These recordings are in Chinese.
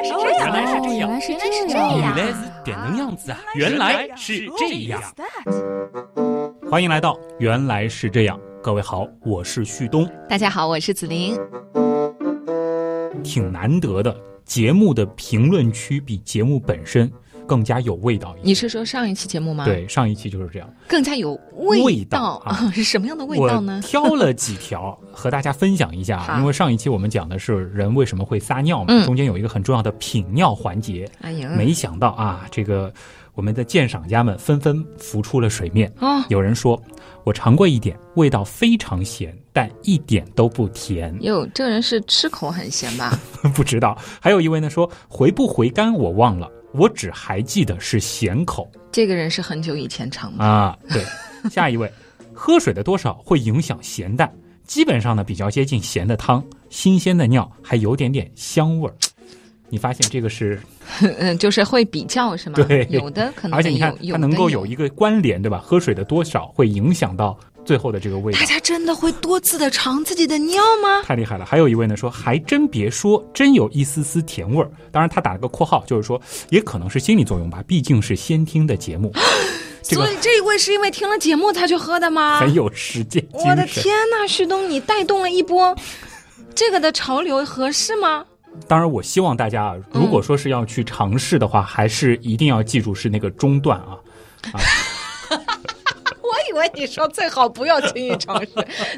来是这样，原来是这样，原来是这这样。原来是这样子啊！原来是这样。欢迎来到原来是这样，各位好，我是旭东。大家好，我是子琳。挺难得的，节目的评论区比节目本身更加有味道。你是说上一期节目吗？，对，上一期就是这样。更加有味味道啊 是什么样的味道呢？挑了几条和大家分享一下因为上一期我们讲的是人为什么会撒尿嘛，嗯中间有一个很重要的品尿环节。哎呀，没想到啊，这个我们的鉴赏家们纷纷浮出了水面。哦，有人说，我尝过一点，味道非常咸，但一点都不甜。哟，这个人是吃口很咸吧？不知道。还有一位呢说，回不回甘我忘了，我只还记得是咸口这个人是很久以前尝的。啊。对，下一位，喝水的多少会影响咸淡，基本上呢比较接近咸的汤，新鲜的尿还有点点香味儿。你发现这个是，嗯，就是会比较是吗？对有的可能而且你看它能够有一个关联，对吧？喝水的多少会影响到最后的这个味道大。家真的会多次的尝自己的尿吗？太厉害了！还有一位呢说，还真别说，真有一丝丝甜味儿。当然，他打了个括号，就是说，也可能是心理作用吧，毕竟是先听的节目，这个所以这一位是因为听了节目才去喝的吗？很有实践。我的天呐，旭东，你带动了一波 这个的潮流，合适吗？当然，我希望大家啊，如果说是要去尝试的话，还是一定要记住是那个中段啊。我以为你说最好不要轻易尝试，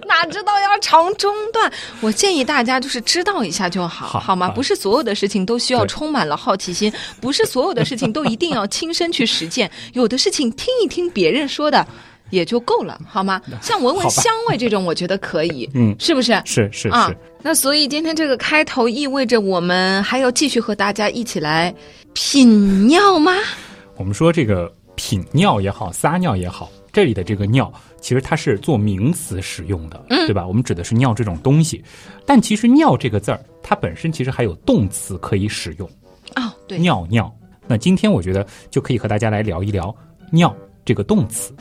哪知道要尝中断。我建议大家就是知道一下就好，吗？好吗不是所有的事情都需要充满了好奇心，不是所有的事情都一定要亲身去实践，有的事情听一听别人说的。也就够了，好吗？像闻闻香味这种，我觉得可以，嗯是不是？是是啊是，，那所以今天这个开头意味着我们还要继续和大家一起来品尿吗？我们说这个品尿也好，撒尿也好，这里的这个尿其实它是做名词使用的，嗯对吧？我们指的是尿这种东西，但其实尿这个字儿，它本身其实还有动词可以使用，哦，对，尿尿。那今天我觉得就可以和大家来聊一聊尿这个动词。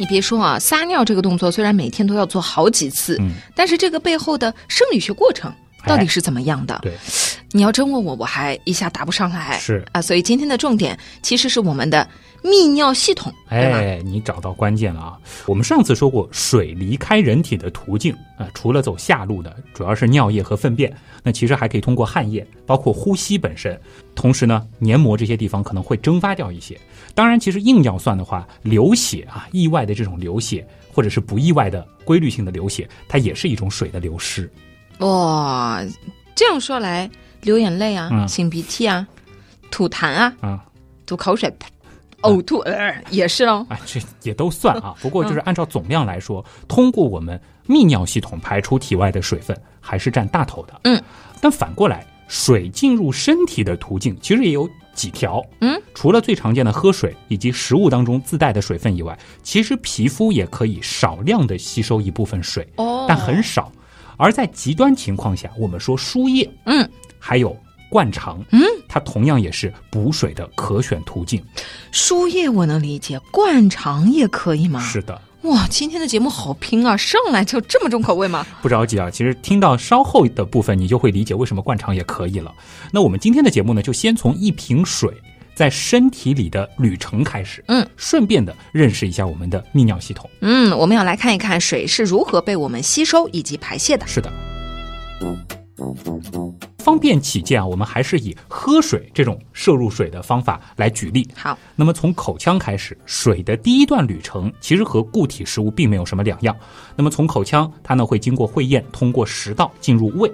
你别说啊，撒尿这个动作虽然每天都要做好几次，嗯，但是这个背后的生理学过程到底是怎么样的？对，你要真问我，我还一下答不上来。是啊，所以今天的重点其实是我们的泌尿系统，哎，你找到关键了啊！我们上次说过，水离开人体的途径啊、除了走下路的，主要是尿液和粪便，那其实还可以通过汗液，包括呼吸本身。同时呢，黏膜这些地方可能会蒸发掉一些。当然，其实硬要算的话，流血啊，意外的这种流血，或者是不意外的规律性的流血，它也是一种水的流失。哇、这样说来，流眼泪啊，嗯擤鼻涕啊，吐痰啊，啊吐口水，呕吐，呃，也是哦。啊，这也都算啊。不过就是按照总量来说，通过我们泌尿系统排出体外的水分还是占大头的。嗯，但反过来，水进入身体的途径其实也有几条。嗯，除了最常见的喝水以及食物当中自带的水分以外，其实皮肤也可以少量的吸收一部分水，哦但很少。而在极端情况下，我们说输液，嗯，还有灌肠，嗯，它同样也是补水的可选途径。输液我能理解，灌肠也可以吗？是的。哇，今天的节目好拼啊！上来就这么重口味吗？不着急啊，其实听到稍后的部分，你就会理解为什么灌肠也可以了。那我们今天的节目呢，就先从一瓶水在身体里的旅程开始，嗯，顺便的认识一下我们的泌尿系统。嗯，我们要来看一看水是如何被我们吸收以及排泄的。是的。方便起见啊，我们还是以喝水这种摄入水的方法来举例。好，那么从口腔开始，水的第一段旅程其实和固体食物并没有什么两样。那么从口腔，它呢会经过会咽，通过食道进入胃。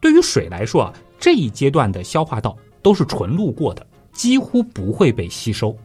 对于水来说啊，这一阶段的消化道都是纯路过的，几乎不会被吸收。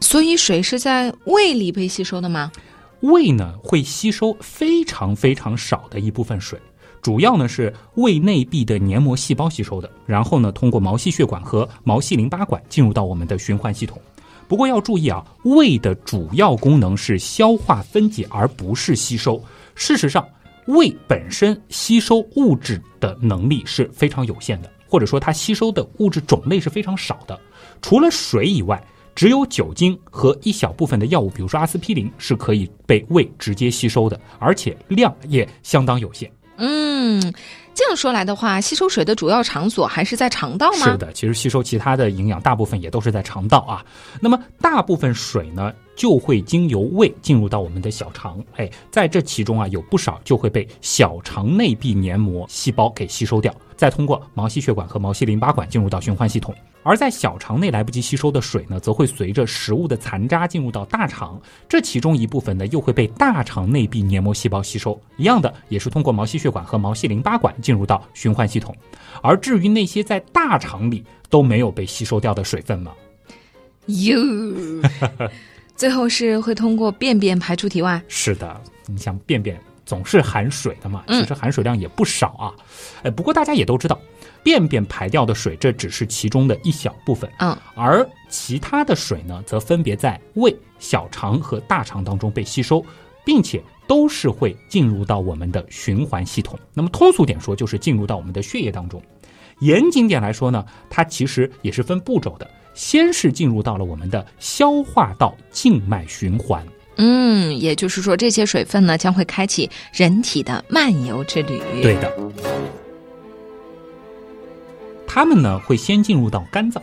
所以水是在胃里被吸收的吗？胃呢会吸收非常非常少的一部分水，主要呢是胃内壁的黏膜细胞吸收的，然后呢通过毛细血管和毛细淋巴管进入到我们的循环系统。不过要注意啊，胃的主要功能是消化分解，而不是吸收。事实上，胃本身吸收物质的能力是非常有限的，或者说它吸收的物质种类是非常少的。除了水以外，只有酒精和一小部分的药物，比如说阿司匹林，是可以被胃直接吸收的，而且量也相当有限。嗯，这样说来的话，吸收水的主要场所还是在肠道吗？是的，其实吸收其他的营养，大部分也都是在肠道啊。那么大部分水呢，就会经由胃进入到我们的小肠，哎，在这其中啊，有不少就会被小肠内壁黏膜细胞给吸收掉，再通过毛细血管和毛细淋巴管进入到循环系统。而在小肠内来不及吸收的水呢，则会随着食物的残渣进入到大肠，这其中一部分呢，又会被大肠内壁黏膜细胞吸收。一样的，也是通过毛细血管和毛细淋巴管进入到循环系统。而至于那些在大肠里都没有被吸收掉的水分吗？哟，最后是会通过便便排出体外。是的，你想便便总是含水的嘛，其实含水量也不少啊。哎，不过大家也都知道。便便排掉的水，这只是其中的一小部分。嗯，而其他的水呢，则分别在胃、小肠和大肠当中被吸收，并且都是会进入到我们的循环系统。那么通俗点说，就是进入到我们的血液当中。严谨点来说呢，它其实也是分步骤的，先是进入到了我们的消化道静脉循环。嗯，也就是说，这些水分呢，将会开启人体的漫游之旅。对的。它们呢会先进入到肝脏，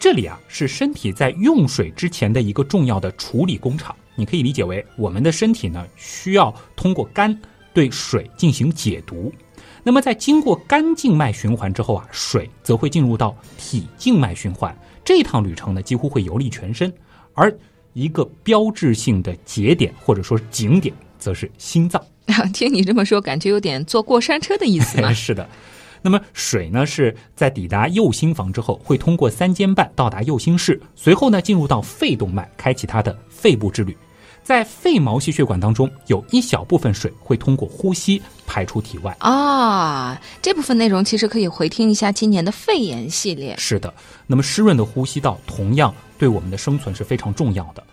这里啊是身体在用水之前的一个重要的处理工厂。你可以理解为我们的身体呢需要通过肝对水进行解毒。那么在经过肝静脉循环之后啊，水则会进入到体静脉循环。这趟旅程呢几乎会游历全身，而一个标志性的节点或者说景点则是心脏。听你这么说，感觉有点坐过山车的意思呢。是的。那么水呢是在抵达右心房之后，会通过三尖瓣到达右心室，随后呢进入到肺动脉，开启它的肺部之旅。在肺毛细血管当中，有一小部分水会通过呼吸排出体外。啊，这部分内容其实可以回听一下今年的肺炎系列。是的，那么湿润的呼吸道同样对我们的生存是非常重要的。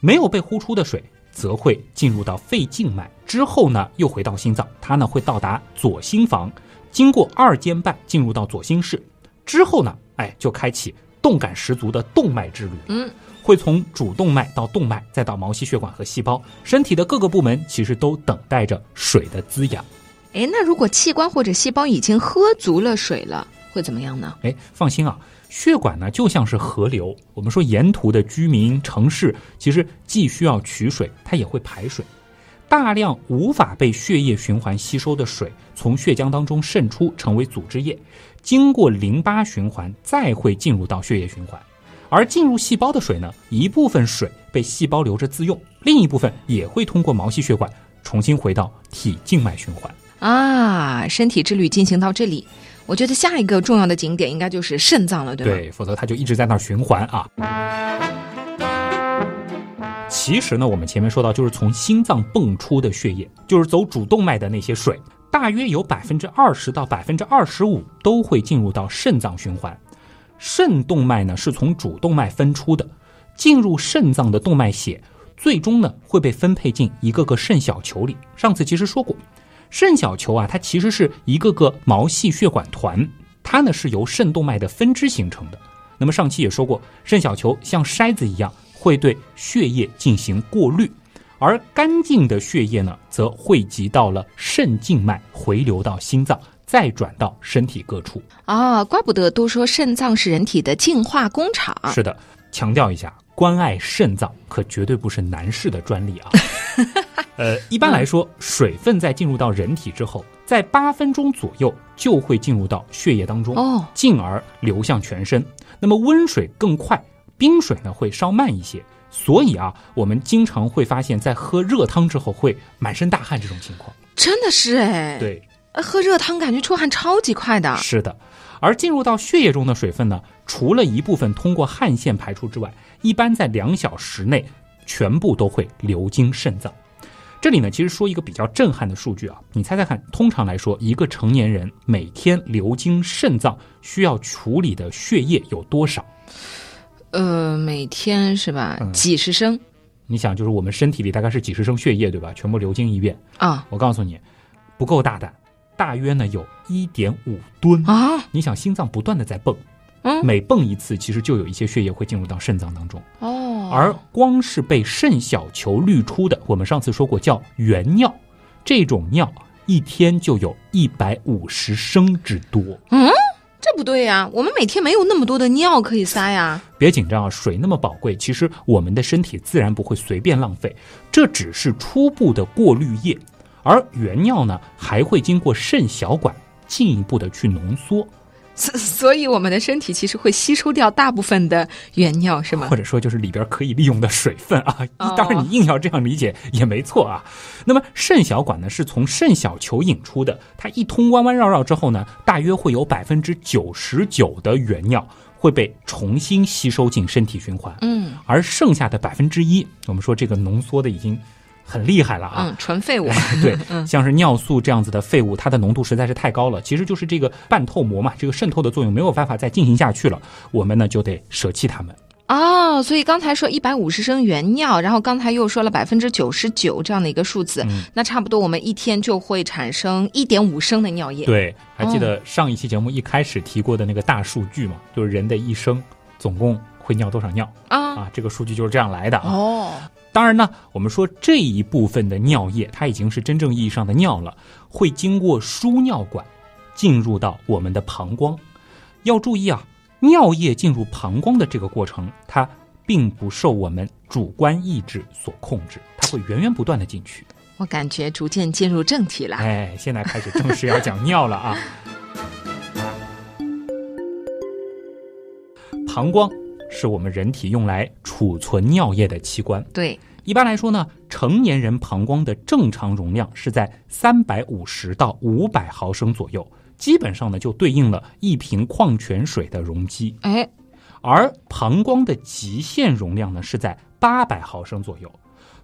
没有被呼出的水则会进入到肺静脉，之后呢又回到心脏，它呢会到达左心房。经过二尖瓣进入到左心室之后呢，哎，就开启动感十足的动脉之旅。嗯，会从主动脉到动脉，再到毛细血管和细胞，身体的各个部门其实都等待着水的滋养。哎，那如果器官或者细胞已经喝足了水了，会怎么样呢？哎，放心啊，血管呢就像是河流，我们说沿途的居民城市其实既需要取水，它也会排水。大量无法被血液循环吸收的水从血浆当中渗出，成为组织液，经过淋巴循环，再会进入到血液循环。而进入细胞的水呢，一部分水被细胞留着自用，另一部分也会通过毛细血管重新回到体静脉循环。啊，身体之旅进行到这里，我觉得下一个重要的景点应该就是肾脏了，对吧？对，否则它就一直在那儿循环啊。其实呢，我们前面说到，就是从心脏泵出的血液，就是走主动脉的那些水，大约有百分之二十到百分之二十五都会进入到肾脏循环。肾动脉呢是从主动脉分出的，进入肾脏的动脉血，最终呢会被分配进一个个肾小球里。上次其实说过，肾小球啊，它其实是一个个毛细血管团，它呢是由肾动脉的分支形成的。那么上期也说过，肾小球像筛子一样。会对血液进行过滤，而干净的血液呢，则汇集到了肾静脉，回流到心脏，再转到身体各处。啊，怪不得都说肾脏是人体的净化工厂。是的，强调一下，关爱肾脏可绝对不是男士的专利啊。呃，一般来说，水分在进入到人体之后，在八分钟左右就会进入到血液当中，哦，进而流向全身。那么温水更快。冰水呢会稍慢一些，所以啊，我们经常会发现，在喝热汤之后会满身大汗这种情况。真的是哎，对，喝热汤感觉出汗超级快的。是的，而进入到血液中的水分呢，除了一部分通过汗腺排出之外，一般在两小时内全部都会流经肾脏。这里呢，其实说一个比较震撼的数据啊，你猜猜看，通常来说，一个成年人每天流经肾脏需要处理的血液有多少？呃，每天是吧？几十升？你想，就是我们身体里大概是几十升血液，对吧？全部流经一遍啊！我告诉你，不够大胆，大约呢有一点五吨啊！你想，心脏不断的在蹦，嗯，每蹦一次，其实就有一些血液会进入到肾脏当中哦。而光是被肾小球滤出的，我们上次说过叫原尿，这种尿一天就有一百五十升之多。嗯这不对呀、我们每天没有那么多的尿可以撒呀。别紧张啊，水那么宝贵，其实我们的身体自然不会随便浪费，这只是初步的过滤液，而原尿呢还会经过肾小管进一步的去浓缩，所所以我们的身体其实会吸收掉大部分的原尿，是吗或？者说就是里边可以利用的水分啊。哦 当然你硬要这样理解也没错啊。那么肾小管呢是从肾小球引出的，它一通弯弯绕绕之后呢，大约会有百分之九十九的原尿会被重新吸收进身体循环。嗯而剩下的百分之一，我们说这个浓缩的已经很厉害了啊。嗯，纯废物。对，像是尿素这样子的废物，它的浓度实在是太高了，其实就是这个半透膜嘛，这个渗透的作用没有办法再进行下去了，我们呢就得舍弃它们。哦，所以刚才说一百五十升原尿，然后刚才又说了百分之九十九这样的一个数字，嗯那差不多我们一天就会产生一点五升的尿液。对，还记得上一期节目一开始提过的那个大数据嘛，就是人的一生总共会尿多少尿啊，啊？这个数据就是这样来的啊。哦，当然呢，我们说这一部分的尿液，它已经是真正意义上的尿了，会经过输尿管进入到我们的膀胱。要注意啊，尿液进入膀胱的这个过程，它并不受我们主观意志所控制，它会源源不断的进去。我感觉逐渐进入正题了。哎，现在开始正式要讲尿了啊。膀胱是我们人体用来储存尿液的器官。对，一般来说呢，成年人膀胱的正常容量是在三百五十到五百毫升左右，基本上呢就对应了一瓶矿泉水的容积。哎，而膀胱的极限容量呢是在八百毫升左右。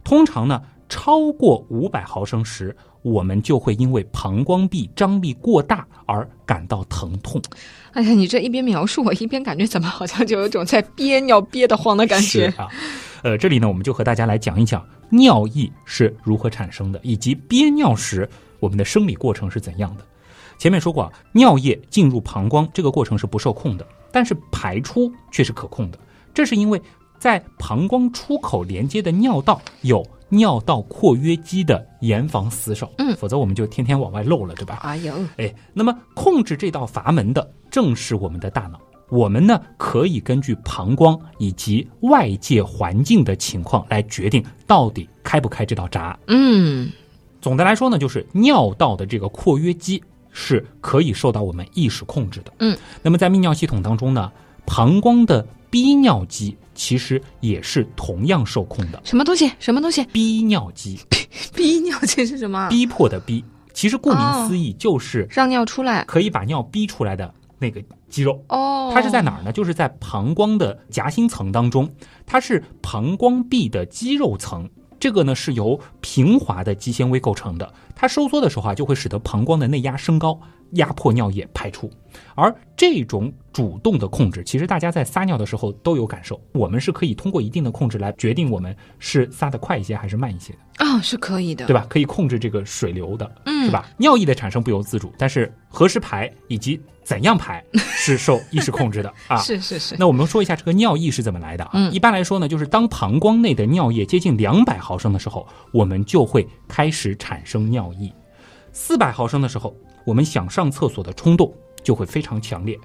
通常呢，超过五百毫升时，我们就会因为膀胱壁张力过大而感到疼痛。哎呀，你这一边描述，我一边感觉怎么好像就有种在憋尿憋得慌的感觉。是啊，呃，这里呢，我们就和大家来讲一讲尿意是如何产生的，以及憋尿时我们的生理过程是怎样的。前面说过啊，尿液进入膀胱这个过程是不受控的，但是排出却是可控的。这是因为在膀胱出口连接的尿道有尿道括约肌的严防死守，嗯否则我们就天天往外漏了，对吧？哎呦，哎，那么控制这道阀门的正是我们的大脑。我们呢可以根据膀胱以及外界环境的情况来决定到底开不开这道闸。嗯，总的来说呢，就是尿道的这个括约肌是可以受到我们意识控制的。嗯，那么在泌尿系统当中呢，膀胱的逼尿肌其实也是同样受控的。什么东西？什么东西？逼尿肌，逼尿机是什么？逼迫的逼，其实顾名哦思义就是让尿出来。可以把尿逼出来的那个肌肉。哦，它是在哪儿呢？就是在膀胱的夹心层当中，它是膀胱壁的肌肉层。这个呢是由平滑的肌纤维构成的，它收缩的时候啊，就会使得膀胱的内压升高，压迫尿液排出。而这种主动的控制，其实大家在撒尿的时候都有感受，我们是可以通过一定的控制来决定我们是撒的快一些还是慢一些的。啊、是可以的，对吧？可以控制这个水流的，嗯是吧？尿液的产生不由自主，但是何时排以及怎样排是受意识控制的 啊。是是是。那我们说一下这个尿意是怎么来的啊？嗯一般来说呢，就是当膀胱内的尿液接近两百毫升的时候，我们就会开始产生尿意；四百毫升的时候，我们想上厕所的冲动就会非常强烈。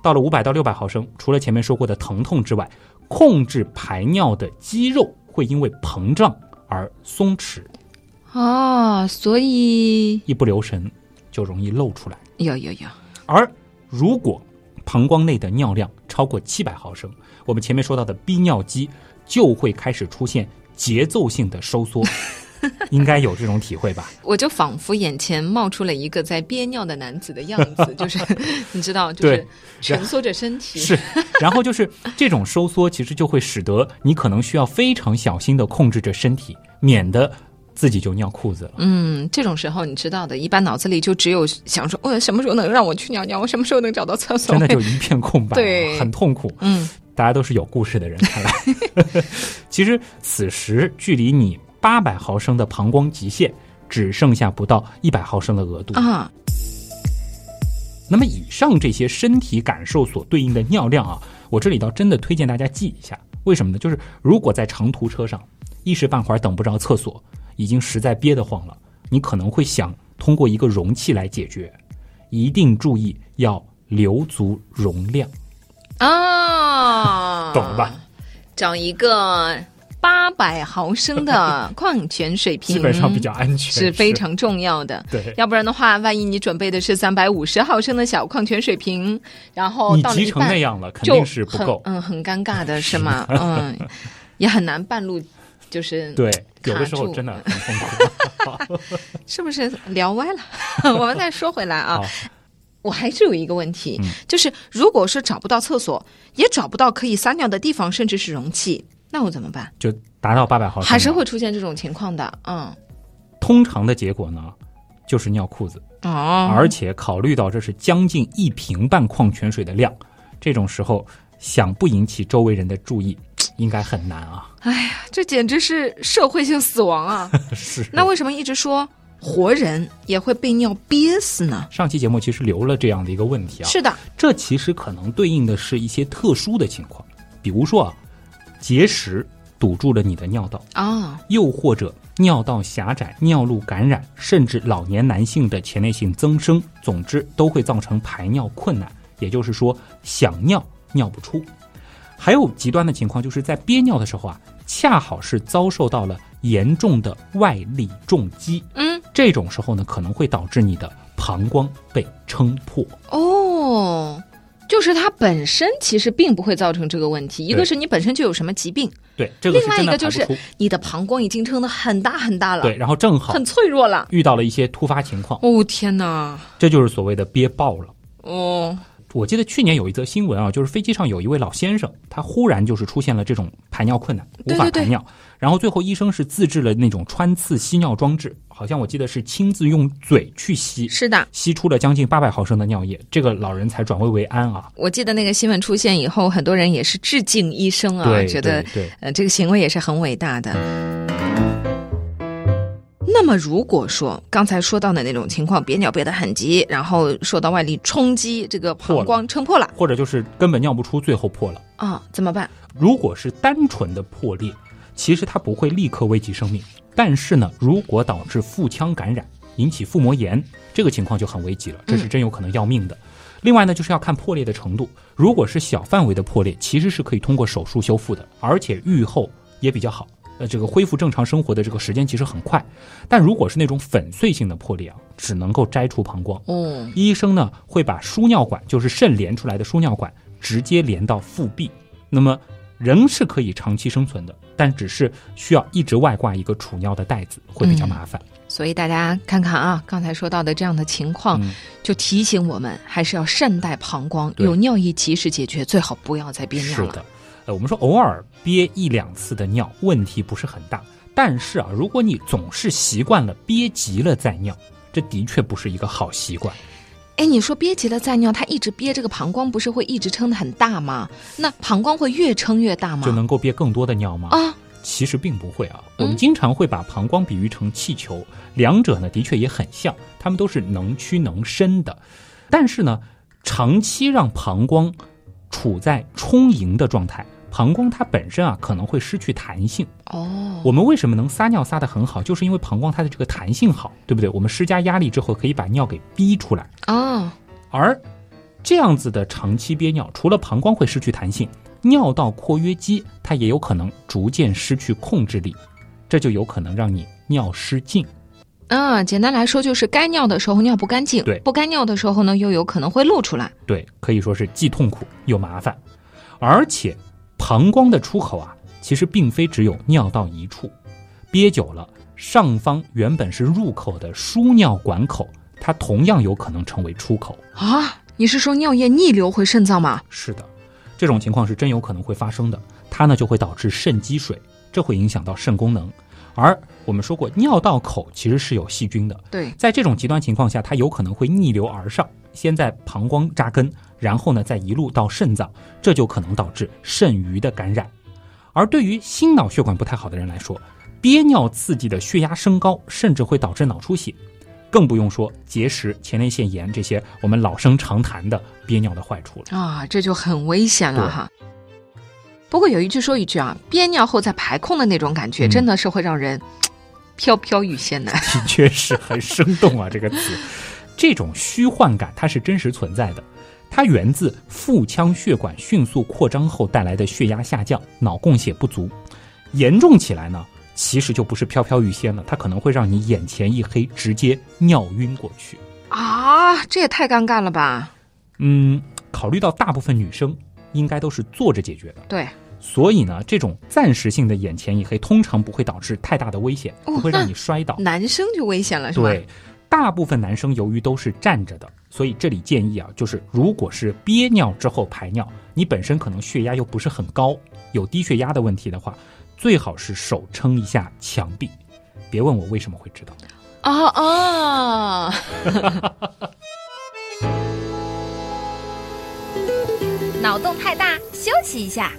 到了五百到六百毫升，除了前面说过的疼痛之外，控制排尿的肌肉会因为膨胀而松弛，啊，所以一不留神就容易漏出来。有有有，而如果膀胱内的尿量超过七百毫升，我们前面说到的逼尿肌就会开始出现节奏性的收缩，应该有这种体会吧？我就仿佛眼前冒出了一个在憋尿的男子的样子，就是 你知道，就是蜷缩着身体，是，然后就是这种收缩，其实就会使得你可能需要非常小心的控制着身体，免得自己就尿裤子了。嗯，这种时候你知道的，一般脑子里就只有想说，我、什么时候能让我去尿尿？我什么时候能找到厕所？真的就一片空白，对很痛苦。嗯，大家都是有故事的人，看来。其实此时距离你八百毫升的膀胱极限只剩下不到一百毫升的额度。啊，那么以上这些身体感受所对应的尿量啊，我这里倒真的推荐大家记一下。为什么呢？就是如果在长途车上一时半会儿等不着厕所，已经实在憋得慌了，你可能会想通过一个容器来解决，一定注意要留足容量。啊，懂了吧？找一个八百毫升的 矿泉水瓶，基本上比较安全，是非常重要的。对，要不然的话，万一你准备的是三百五十毫升的小矿泉水瓶，然后你到了一半急成那样了，肯就定是不够。很嗯，很尴尬的 是吗？嗯，也很难半路就是对，有卡的时候住真的很痛苦。是不是聊歪了？我们再说回来啊，我还是有一个问题，嗯就是如果说找不到厕所，也找不到可以撒尿的地方，甚至是容器，那我怎么办？就达到八百毫升，还是会出现这种情况的。嗯，通常的结果呢，就是尿裤子，哦，而且考虑到这是将近一瓶半矿泉水的量，这种时候想不引起周围人的注意，应该很难啊。哎呀，这简直是社会性死亡啊！是。那为什么一直说活人也会被尿憋死呢？上期节目其实留了这样的一个问题啊，是的，这其实可能对应的是一些特殊的情况，比如说啊，结石堵住了你的尿道，啊、又或者尿道狭窄、尿路感染，甚至老年男性的前列腺增生，总之都会造成排尿困难，也就是说想尿尿不出。还有极端的情况，就是在憋尿的时候啊，恰好是遭受到了严重的外力重击，嗯，这种时候呢，可能会导致你的膀胱被撑破。哦，就是它本身其实并不会造成这个问题，一个是你本身就有什么疾病，对，这个另外一个就是。你的膀胱已经撑得很大很大了，对，，然后正好很脆弱了。遇到了一些突发情况，哦天哪！这就是所谓的憋爆了。哦，我记得去年有一则新闻啊，就是飞机上有一位老先生，他忽然就是出现了这种排尿困难，无对对对法排尿，然后最后医生是自制了那种穿刺吸尿装置，好像我记得是亲自用嘴去吸，是的，吸出了将近八百毫升的尿液，这个老人才转危为安啊。我记得那个新闻出现以后，很多人也是致敬医生啊，觉得对对呃这个行为也是很伟大的。那么，如果说刚才说到的那种情况，憋尿憋得很急，然后受到外力冲击，这个膀胱撑破了或者就是根本尿不出，最后破了。啊，怎么办？如果是单纯的破裂，其实它不会立刻危及生命，但是呢，如果导致腹腔感染，引起腹膜炎，这个情况就很危急了，这是真有可能要命的。另外呢，就是要看破裂的程度，如果是小范围的破裂，其实是可以通过手术修复的，而且愈后也比较好。呃，这个恢复正常生活的这个时间其实很快，但如果是那种粉碎性的破裂啊，只能够摘除膀胱。哦，医生呢会把输尿管，就是肾连出来的输尿管，直接连到腹壁。那么人是可以长期生存的，但只是需要一直外挂一个储尿的袋子，会比较麻烦。所以大家看看啊，刚才说到的这样的情况，嗯就提醒我们还是要善待膀胱，有尿意及时解决，最好不要再憋尿了。是的，呃，我们说偶尔憋一两次的尿，问题不是很大。但是啊，如果你总是习惯了憋急了再尿，这的确不是一个好习惯。哎，你说憋急了再尿，它一直憋这个膀胱，不是会一直撑得很大吗？那膀胱会越撑越大吗？就能够憋更多的尿吗？啊，其实并不会啊。嗯我们经常会把膀胱比喻成气球，两者呢的确也很像，它们都是能屈能伸的。但是呢，长期让膀胱处在充盈的状态，膀胱它本身啊可能会失去弹性。哦，我们为什么能撒尿撒得很好，就是因为膀胱它的这个弹性好，对不对？我们施加压力之后可以把尿给逼出来。哦，而这样子的长期憋尿，除了膀胱会失去弹性，尿道括约肌它也有可能逐渐失去控制力，这就有可能让你尿失禁。嗯，简单来说就是该尿的时候尿不干净，对不该尿的时候呢又有可能会露出来。对，可以说是既痛苦又麻烦。而且，膀胱的出口啊，其实并非只有尿道一处，憋久了，上方原本是入口的输尿管口，它同样有可能成为出口。啊，你是说尿液逆流回肾脏吗？是的，这种情况是真有可能会发生的。它呢就会导致肾积水，这会影响到肾功能。而我们说过，尿道口其实是有细菌的，对，在这种极端情况下，它有可能会逆流而上，先在膀胱扎根，然后呢再一路到肾脏，这就可能导致肾盂的感染。而对于心脑血管不太好的人来说，憋尿刺激的血压升高，甚至会导致脑出血，更不用说结石、前列腺炎这些我们老生常谈的憋尿的坏处了。啊，这就很危险了哈。不过有一句说一句啊，憋尿后再排空的那种感觉，嗯真的是会让人飘飘欲仙的。的确是很生动啊，这个词。这种虚幻感它是真实存在的，它源自腹腔血管迅速扩张后带来的血压下降、脑供血不足。严重起来呢，其实就不是飘飘欲仙了，它可能会让你眼前一黑，直接尿晕过去。啊，这也太尴尬了吧？嗯，考虑到大部分女生应该都是坐着解决的，对，所以呢，这种暂时性的眼前一黑通常不会导致太大的危险，哦不会让你摔倒。男生就危险了，是吧？对，大部分男生由于都是站着的，所以这里建议啊，就是如果是憋尿之后排尿，你本身可能血压又不是很高，有低血压的问题的话，最好是手撑一下墙壁。别问我为什么会知道，啊啊！脑洞太大，休息一下。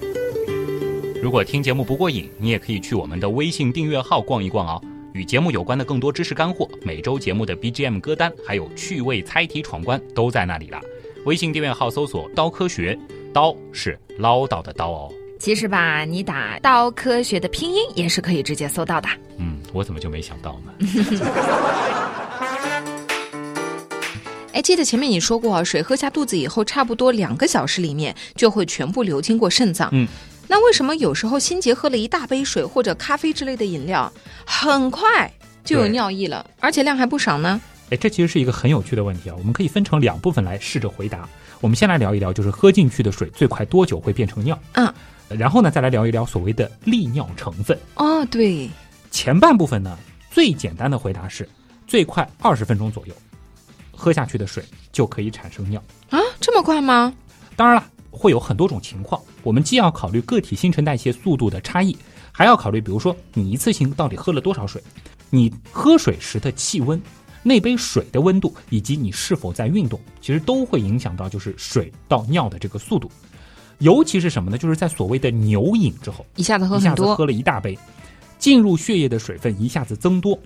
如果听节目不过瘾，你也可以去我们的微信订阅号逛一逛哦。与节目有关的更多知识干货，每周节目的 BGM 歌单，还有趣味猜题闯关都在那里了。微信订阅号搜索“刀科学”，刀是唠叨的刀哦。其实吧，你打“刀科学”的拼音也是可以直接搜到的。嗯，我怎么就没想到呢？哎，记得前面你说过啊，水喝下肚子以后，差不多两个小时里面就会全部流经过肾脏。嗯，那为什么有时候心杰喝了一大杯水或者咖啡之类的饮料，很快就有尿意了，而且量还不少呢？哎，这其实是一个很有趣的问题啊，我们可以分成两部分来试着回答。我们先来聊一聊，就是喝进去的水最快多久会变成尿？嗯，然后呢，再来聊一聊所谓的利尿成分。哦，对，前半部分呢，最简单的回答是最快二十分钟左右，喝下去的水就可以产生尿。啊，这么快吗？当然了，会有很多种情况，我们既要考虑个体新陈代谢速度的差异，还要考虑，比如说你一次性到底喝了多少水，你喝水时的气温。那杯水的温度以及你是否在运动，其实都会影响到就是水到尿的这个速度。尤其是什么呢？就是在所谓的牛饮之后，一下子喝很多，一下子喝了一大杯，进入血液的水分一下子增多，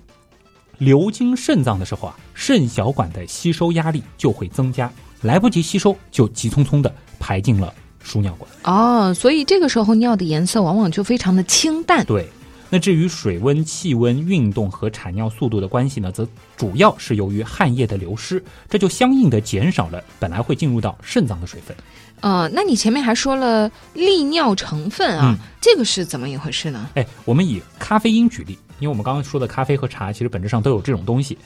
流经肾脏的时候啊，肾小管的吸收压力就会增加，来不及吸收就急匆匆的排进了输尿管。哦，所以这个时候尿的颜色往往就非常的清淡。对，那至于水温、气温、运动和产尿速度的关系呢，则主要是由于汗液的流失，这就相应的减少了本来会进入到肾脏的水分。呃，那你前面还说了利尿成分啊，嗯这个是怎么一回事呢？哎，我们以咖啡因举例，因为我们刚刚说的咖啡和茶其实本质上都有这种东西。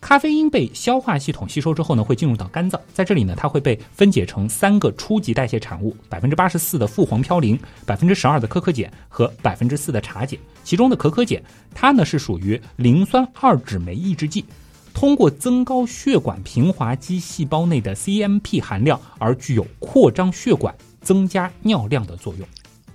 咖啡因被消化系统吸收之后呢，会进入到肝脏，在这里呢，它会被分解成三个初级代谢产物：百分之八十四的复黄嘌呤、百分之十二的可可碱和百分之四的茶碱。其中的可可碱，它呢是属于磷酸二酯酶抑制剂，通过增高血管平滑肌细胞内的 CMP 含量而具有扩张血管、增加尿量的作用。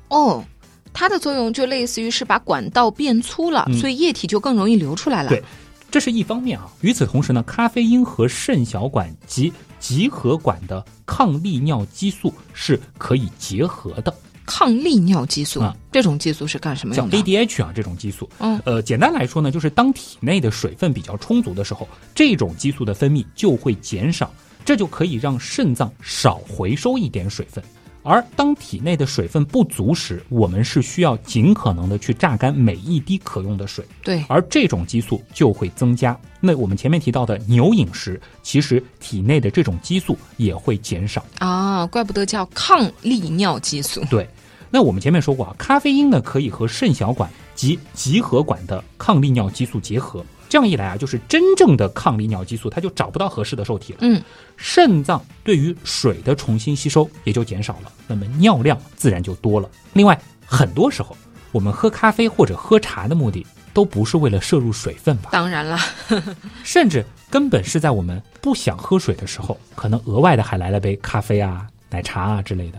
哦，它的作用就类似于是把管道变粗了，嗯所以液体就更容易流出来了。对这是一方面啊。与此同时呢，咖啡因和肾小管及集合管的抗利尿激素是可以结合的，抗利尿激素、啊这种激素是干什么叫用的？ADH 啊这种激素。嗯，呃，简单来说呢，就是当体内的水分比较充足的时候，这种激素的分泌就会减少，这就可以让肾脏少回收一点水分。而当体内的水分不足时，我们是需要尽可能的去榨干每一滴可用的水。对，而这种激素就会增加。那我们前面提到的牛饮食，其实体内的这种激素也会减少。啊，怪不得叫抗利尿激素。对，那我们前面说过啊，咖啡因呢可以和肾小管及集合管的抗利尿激素结合，这样一来啊，就是真正的抗利尿激素它就找不到合适的受体了。嗯，肾脏对于水的重新吸收也就减少了，那么尿量自然就多了。另外，很多时候我们喝咖啡或者喝茶的目的都不是为了摄入水分吧？当然了，甚至根本是在我们不想喝水的时候，可能额外的还来了杯咖啡啊、奶茶啊之类的。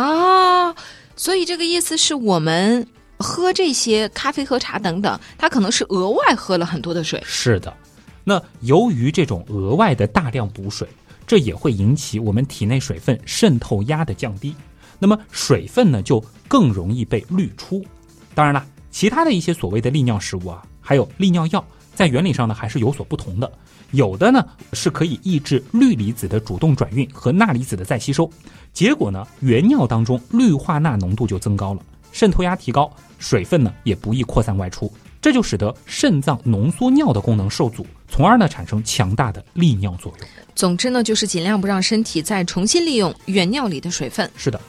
啊，所以这个意思是我们喝这些咖啡喝茶等等，它可能是额外喝了很多的水。是的，那由于这种额外的大量补水，这也会引起我们体内水分渗透压的降低，那么水分呢就更容易被滤出。当然了，其他的一些所谓的利尿食物啊，还有利尿药，在原理上呢还是有所不同的。有的呢是可以抑制氯离子的主动转运和钠离子的再吸收，结果呢原尿当中氯化钠浓度就增高了，渗透压提高，水分呢也不易扩散外出。这就使得肾脏浓缩尿的功能受阻，从而呢产生强大的利尿作用。总之呢，就是尽量不让身体再重新利用原尿里的水分。是的，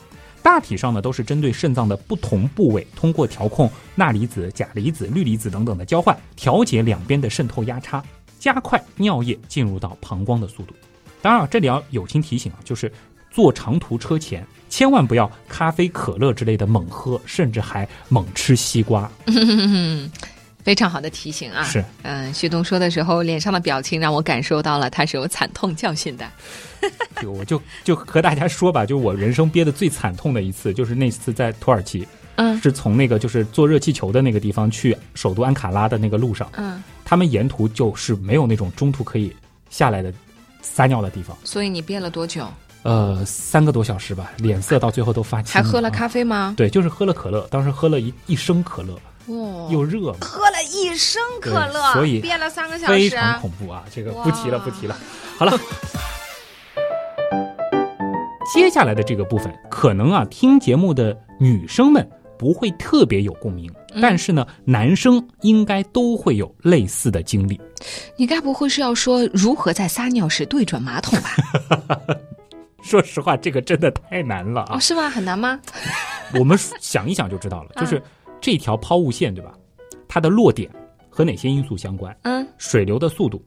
大体上呢都是针对肾脏的不同部位，通过调控钠离子、钾离子、氯离子等等的交换，调节两边的渗透压差，加快尿液进入到膀胱的速度。当然，这里要友情提醒啊，就是坐长途车前千万不要咖啡、可乐之类的猛喝，甚至还猛吃西瓜。非常好的提醒啊！是，嗯，旭东说的时候，脸上的表情让我感受到了他是有惨痛教训的。就我就就和大家说吧，就我人生憋的最惨痛的一次，就是那次在土耳其，嗯是从那个就是坐热气球的那个地方去首都安卡拉的那个路上，嗯，他们沿途就是没有那种中途可以下来的撒尿的地方。所以你憋了多久？呃，三个多小时吧，脸色到最后都发青。还喝了啊咖啡吗？对，就是喝了可乐，当时喝了一一升可乐，哦又热嘛，喝了一升可乐，所以憋了三个小时非，常恐怖啊！这个不提了，不提了。好了，接下来的这个部分，可能啊，听节目的女生们不会特别有共鸣，嗯但是呢，男生应该都会有类似的经历。你该不会是要说如何在撒尿时对准马桶吧？说实话，这个真的太难了啊哦，！是吗？很难吗？我们想一想就知道了，嗯就是这条抛物线，对吧？它的落点和哪些因素相关？嗯，水流的速度、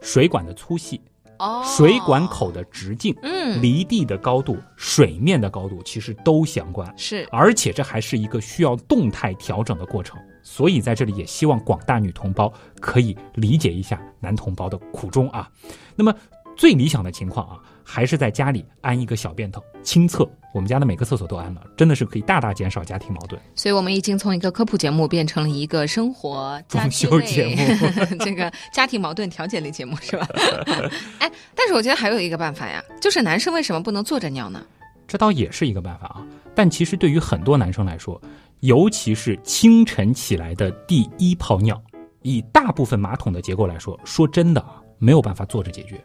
水管的粗细、哦，水管口的直径、嗯，离地的高度、水面的高度，其实都相关。是而且这还是一个需要动态调整的过程，所以在这里也希望广大女同胞可以理解一下男同胞的苦衷啊。那么最理想的情况啊，还是在家里安一个小便桶，亲测。我们家的每个厕所都安了，真的是可以大大减少家庭矛盾。所以我们已经从一个科普节目变成了一个生活家装修节目 这个家庭矛盾调解类节目是吧？哎，但是我觉得还有一个办法呀，就是男生为什么不能坐着尿呢？这倒也是一个办法啊。但其实对于很多男生来说，尤其是清晨起来的第一泡尿，以大部分马桶的结构来说，说真的啊，没有办法坐着解决。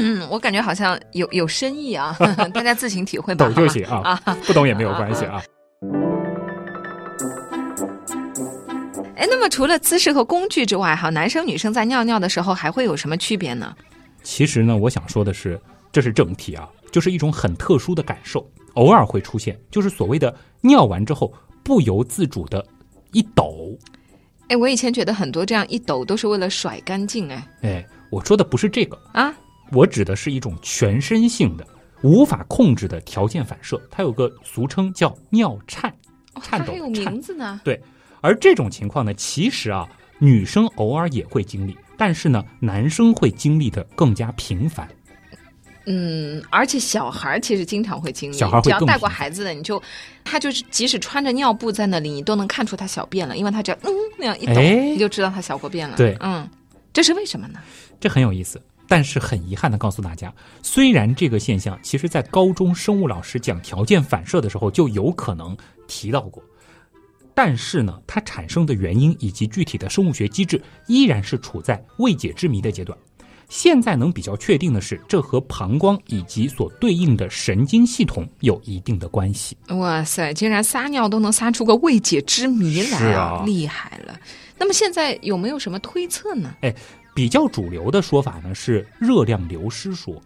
嗯，我感觉好像有有深意啊，大家自行体会吧。懂就行啊，不懂也没有关系啊。哎，那么除了姿势和工具之外，哈，男生女生在尿尿的时候还会有什么区别呢？其实呢，我想说的是，这是正题啊，就是一种很特殊的感受，偶尔会出现，就是所谓的尿完之后不由自主的一抖。哎，我以前觉得很多这样一抖都是为了甩干净，哎哎，我说的不是这个，啊，我指的是一种全身性的、无法控制的条件反射，它有个俗称叫尿颤，哦颤抖它还有名字呢。对，而这种情况呢，其实啊，女生偶尔也会经历，但是呢，男生会经历的更加频繁。嗯，而且小孩其实经常会经历，只要带过孩子的，你就他就是即使穿着尿布在那里，你都能看出他小便了，因为他只要嗯那样一抖，哎你就知道他小过便了。对嗯，这是为什么呢？这很有意思。但是很遗憾的告诉大家，虽然这个现象其实在高中生物老师讲条件反射的时候就有可能提到过，但是呢，它产生的原因以及具体的生物学机制依然是处在未解之谜的阶段。现在能比较确定的是，这和膀胱以及所对应的神经系统有一定的关系。哇塞，竟然撒尿都能撒出个未解之谜来是啊厉害了！那么现在有没有什么推测呢？比较主流的说法呢是热量流失说，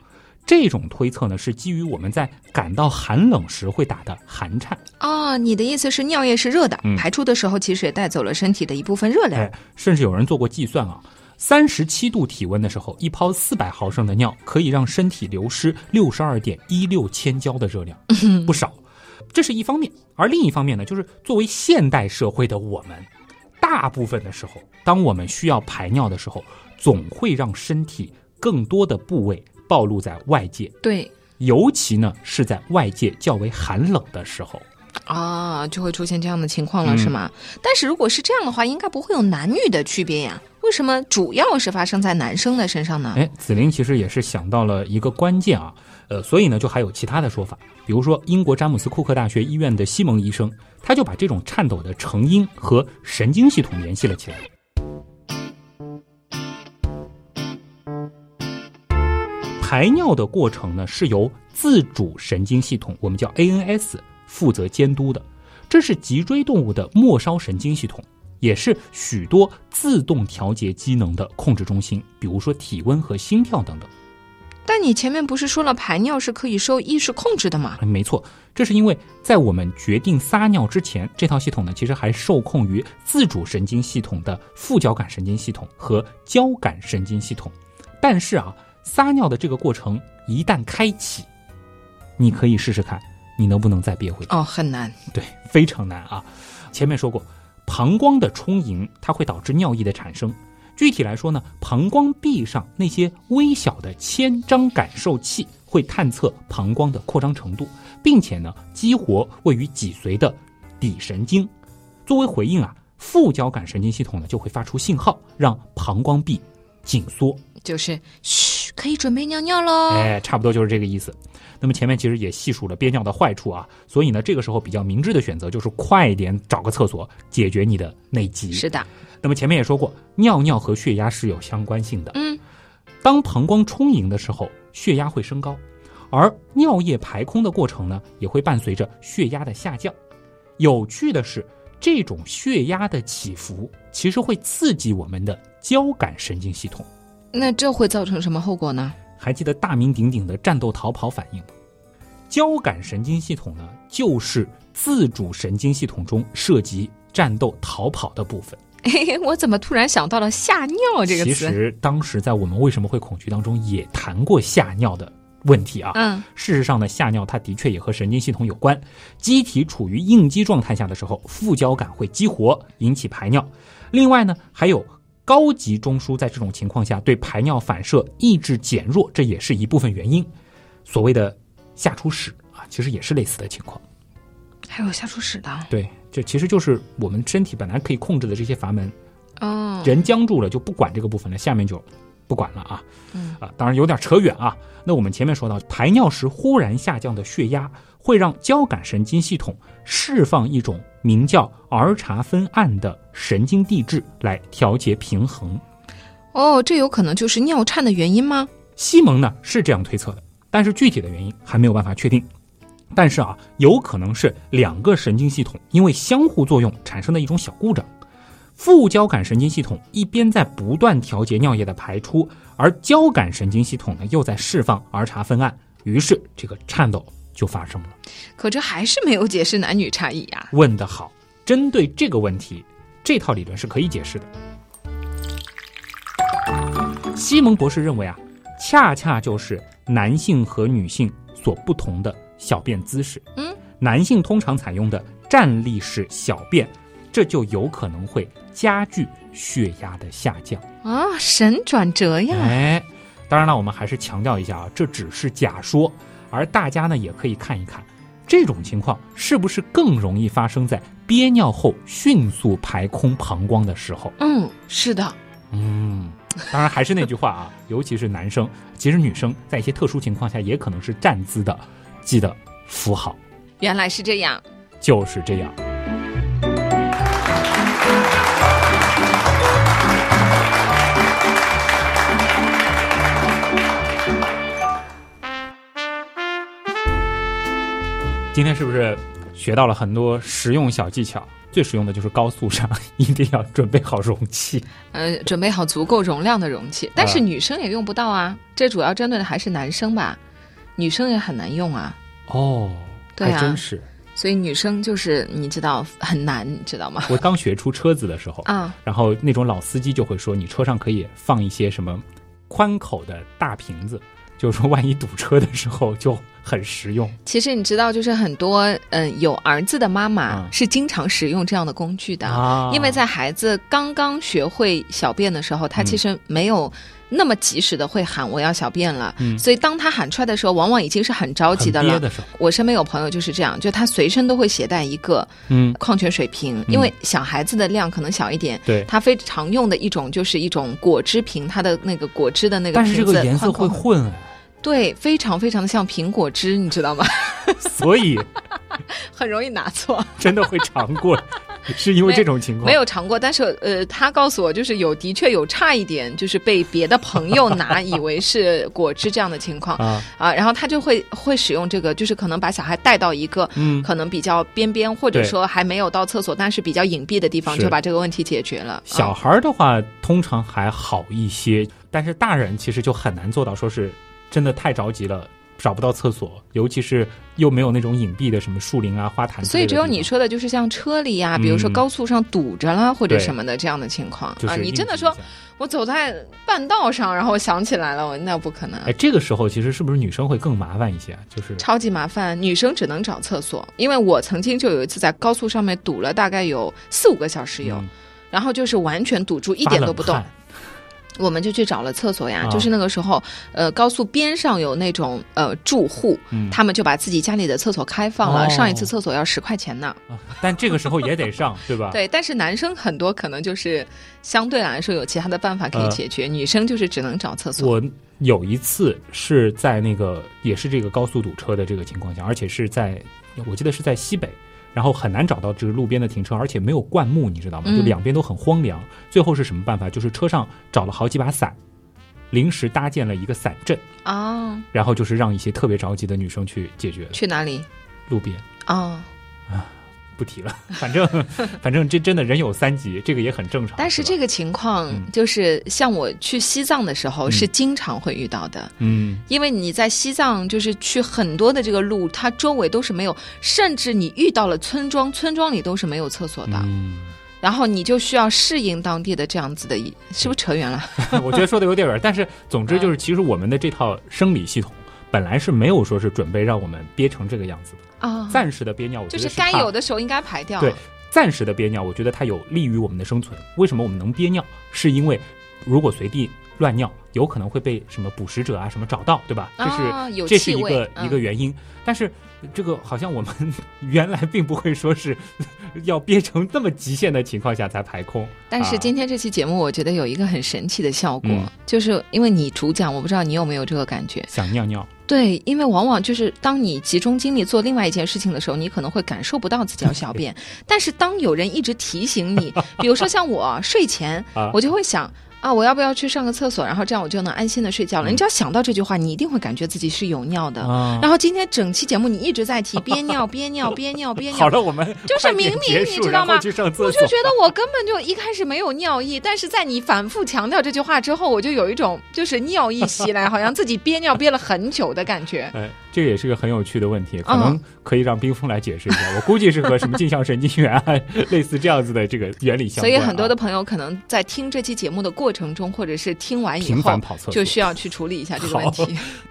这种推测呢是基于我们在感到寒冷时会打的寒颤。哦，你的意思是尿液是热的，嗯排出的时候其实也带走了身体的一部分热量。哎，甚至有人做过计算啊，三十七度体温的时候，一泡四百毫升的尿可以让身体流失六十二点一六千焦的热量，不少。这是一方面，而另一方面呢，就是作为现代社会的我们，大部分的时候，当我们需要排尿的时候，总会让身体更多的部位暴露在外界，对尤其呢是在外界较为寒冷的时候。啊，就会出现这样的情况了，嗯是吗？但是如果是这样的话，应该不会有男女的区别呀？为什么主要是发生在男生的身上呢？哎，紫菱其实也是想到了一个关键啊，呃，所以呢，就还有其他的说法，比如说英国詹姆斯库克大学医院的西蒙医生，他就把这种颤抖的成因和神经系统联系了起来。排尿的过程呢，是由自主神经系统，我们叫 ANS 负责监督的，这是脊椎动物的末梢神经系统。也是许多自动调节机能的控制中心，比如说体温和心跳等等。但你前面不是说了排尿是可以受意识控制的吗？没错，这是因为在我们决定撒尿之前，这套系统呢其实还受控于自主神经系统的副交感神经系统和交感神经系统。但是啊，撒尿的这个过程一旦开启，你可以试试看，你能不能再憋回去？哦，很难。对，非常难啊。前面说过，膀胱的充盈它会导致尿液的产生。具体来说呢，膀胱壁上那些微小的千张感受器会探测膀胱的扩张程度，并且呢激活位于脊髓的底神经。作为回应啊，副交感神经系统呢就会发出信号，让膀胱壁紧缩。就是嘘，可以准备尿尿喽。哎，差不多就是这个意思。那么前面其实也细数了憋尿的坏处啊，所以呢，这个时候比较明智的选择就是快一点找个厕所解决你的内急。是的。那么前面也说过，尿尿和血压是有相关性的。嗯，当膀胱充盈的时候，血压会升高，而尿液排空的过程呢，也会伴随着血压的下降。有趣的是，这种血压的起伏其实会刺激我们的交感神经系统。那这会造成什么后果呢？还记得大名鼎鼎的战斗逃跑反应吗？交感神经系统呢，就是自主神经系统中涉及战斗逃跑的部分。嘿 嘿我怎么突然想到了吓尿这个词？其实当时在我们为什么会恐惧当中也谈过吓尿的问题啊。嗯，事实上呢，吓尿它的确也和神经系统有关。机体处于应激状态下的时候，副交感会激活，引起排尿。另外呢，还有高级中枢在这种情况下对排尿反射抑制减弱，这也是一部分原因。所谓的下出屎啊，其实也是类似的情况。还有下出屎的？对。这其实就是我们身体本来可以控制的这些阀门，哦，人僵住了就不管这个部分了，下面就不管了啊，嗯啊，当然有点扯远啊。那我们前面说到，排尿时忽然下降的血压会让交感神经系统释放一种名叫儿茶酚胺的神经递质来调节平衡。哦，这有可能就是尿颤的原因吗？西蒙呢是这样推测的，但是具体的原因还没有办法确定。但是啊，有可能是两个神经系统因为相互作用产生的一种小故障。副交感神经系统一边在不断调节尿液的排出，而交感神经系统呢又在释放儿茶酚胺，于是这个颤抖就发生了。可这还是没有解释男女差异呀？问得好，针对这个问题，这套理论是可以解释的。西蒙博士认为啊，恰恰就是男性和女性所不同的。小便姿势，嗯，男性通常采用的站立式小便，这就有可能会加剧血压的下降啊！神转折呀！哎，当然了，我们还是强调一下啊，这只是假说，而大家呢也可以看一看，这种情况是不是更容易发生在憋尿后迅速排空膀胱的时候？嗯，是的。嗯，当然还是那句话啊，尤其是男生，其实女生在一些特殊情况下也可能是站姿的。记得扶好，原来是这样，就是这样。今天是不是学到了很多实用小技巧？最实用的就是高速上一定要准备好容器，呃，准备好足够容量的容器。但是女生也用不到啊，这主要针对的还是男生吧。女生也很难用啊！哦，还真是。所以女生就是你知道很难，你知道吗？我刚学出车子的时候啊，然后那种老司机就会说，你车上可以放一些什么宽口的大瓶子，就是说万一堵车的时候就很实用。其实你知道，就是很多嗯有儿子的妈妈是经常使用这样的工具的，啊因为在孩子刚刚学会小便的时候，他其实没有。那么及时的会喊我要小便了，所以当他喊出来的时候，往往已经是很着急的了。我身边有朋友就是这样，就他随身都会携带一个嗯矿泉水瓶，因为小孩子的量可能小一点。对，他非常用的一种就是一种果汁瓶，它的那个果汁的那个但是这个颜色会混。对，非常非常的像苹果汁，你知道吗？所以 很容易拿错，真的会尝过是因为这种情况没有尝过，但是呃，他告诉我就是有的确有差一点，就是被别的朋友拿以为是果汁这样的情况啊啊，然后他就会会使用这个，就是可能把小孩带到一个嗯可能比较边边或者说还没有到厕所，但是比较隐蔽的地方，就把这个问题解决了。小孩的话通常还好一些，但是大人其实就很难做到，说是真的太着急了。找不到厕所，尤其是又没有那种隐蔽的什么树林啊、花坛。所以只有你说的，就是像车里呀，比如说高速上堵着了或者什么的这样的情况啊。你真的说我走在半道上，然后我想起来了，我那不可能。哎，这个时候其实是不是女生会更麻烦一些？就是超级麻烦，女生只能找厕所。因为我曾经就有一次在高速上面堵了大概有四五个小时有，然后就是完全堵住，一点都不动。我们就去找了厕所呀，就是那个时候，呃，高速边上有那种呃住户，他们就把自己家里的厕所开放了，上一次厕所要十块钱呢。但这个时候也得上，对吧？对，但是男生很多可能就是相对来说有其他的办法可以解决，女生就是只能找厕所。我有一次是在那个也是这个高速堵车的这个情况下，而且是在我记得是在西北。然后很难找到这个路边的停车，而且没有灌木，你知道吗？就两边都很荒凉。最后是什么办法？就是车上找了好几把伞，临时搭建了一个伞阵啊。然后就是让一些特别着急的女生去解决。去哪里？路边啊。不提了，反正反正这真的人有三急，这个也很正常。但是这个情况就是像我去西藏的时候是经常会遇到的，嗯，因为你在西藏就是去很多的这个路，它周围都是没有，甚至你遇到了村庄，村庄里都是没有厕所的，嗯，然后你就需要适应当地的这样子的，是不是扯远了？我觉得说的有点远，但是总之就是，其实我们的这套生理系统本来是没有说是准备让我们憋成这个样子的。啊，暂时的憋尿，我觉得就是该有的时候应该排掉。对，暂时的憋尿，我觉得它有利于我们的生存。为什么我们能憋尿？是因为如果随地乱尿，有可能会被什么捕食者啊什么找到，对吧？这是这是一个一个原因。但是这个好像我们原来并不会说是要憋成这么极限的情况下才排空。但是今天这期节目，我觉得有一个很神奇的效果，就是因为你主讲，我不知道你有没有这个感觉，想尿尿。对，因为往往就是当你集中精力做另外一件事情的时候，你可能会感受不到自己要小便。但是当有人一直提醒你，比如说像我睡前，我就会想。啊，我要不要去上个厕所？然后这样我就能安心的睡觉了。你只要想到这句话，你一定会感觉自己是有尿的。然后今天整期节目你一直在提憋尿、憋尿、憋尿、憋尿。好了，我们 就是明明你知道吗？我就觉得我根本就一开始没有尿意，但是在你反复强调这句话之后，我就有一种就是尿意袭来，好像自己憋尿憋了很久的感觉。哎，这个也是个很有趣的问题，可能可以让冰峰来解释一下。我估计是和什么镜像神经元啊 类似这样子的这个原理相关。所以很多的朋友可能在听这期节目的过。过程中，或者是听完以后，就需要去处理一下这个问题。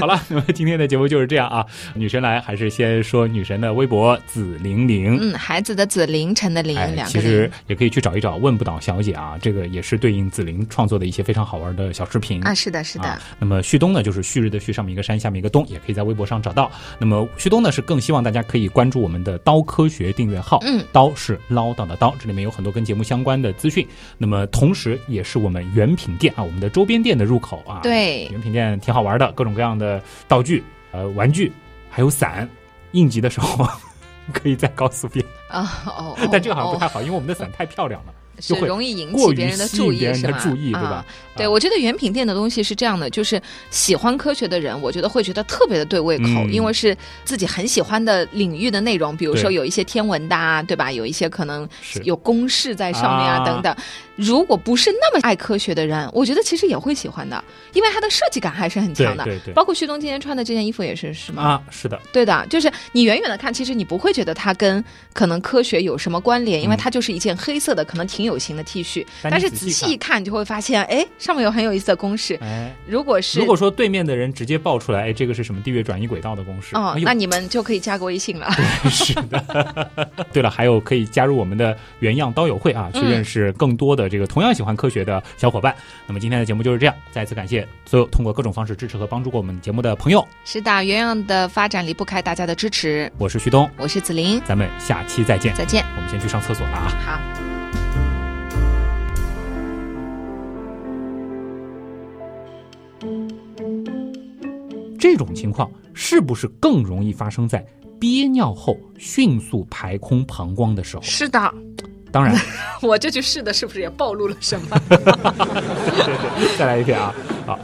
好了，那么今天的节目就是这样啊。女神来，还是先说女神的微博紫玲玲。嗯，孩子的紫，凌晨的凌，两个。其实也可以去找一找问不倒小姐啊，这个也是对应紫玲创作的一些非常好玩的小视频啊。是的，是的。那么旭东呢，就是旭日的旭，上面一个山，下面一个东，也可以在微博上找到。那么旭东呢，是更希望大家可以关注我们的刀科学订阅号。嗯，刀是唠叨的刀，这里面有很多跟节目相关的资讯。那么同时也是我们原品店啊，我们的周边店的入口啊。对，原品店挺好玩的，各种各样的道具。呃，玩具还有伞，应急的时候 可以在高速边啊哦，但这个好像不太好，因为我们的伞太漂亮了。是容易引起别人的注意，是吧？啊，对，我觉得原品店的东西是这样的，就是喜欢科学的人，我觉得会觉得特别的对胃口，因为是自己很喜欢的领域的内容，比如说有一些天文的，啊，对吧？有一些可能有公式在上面啊，等等。如果不是那么爱科学的人，我觉得其实也会喜欢的，因为它的设计感还是很强的。对对，包括旭东今天穿的这件衣服也是，是吗？啊，是的，对的，就是你远远的看，其实你不会觉得它跟可能科学有什么关联，因为它就是一件黑色的，可能挺有型的 T 恤。但是仔细一看，就会发现，哎，上面有很有意思的公式。哎，如果是如果说对面的人直接爆出来，哎，这个是什么地月转移轨道的公式？哦，那你们就可以加个微信了。是的。对了，还有可以加入我们的原样刀友会啊，去认识更多的这个同样喜欢科。学的小伙伴，那么今天的节目就是这样。再次感谢所有通过各种方式支持和帮助过我们节目的朋友。是的，原样的发展离不开大家的支持。我是旭东，我是子林，咱们下期再见。再见。我们先去上厕所了啊。好。这种情况是不是更容易发生在憋尿后迅速排空膀胱的时候。是的，当然，我这句是的，是不是也暴露了什么？对对对，再来一遍啊，好。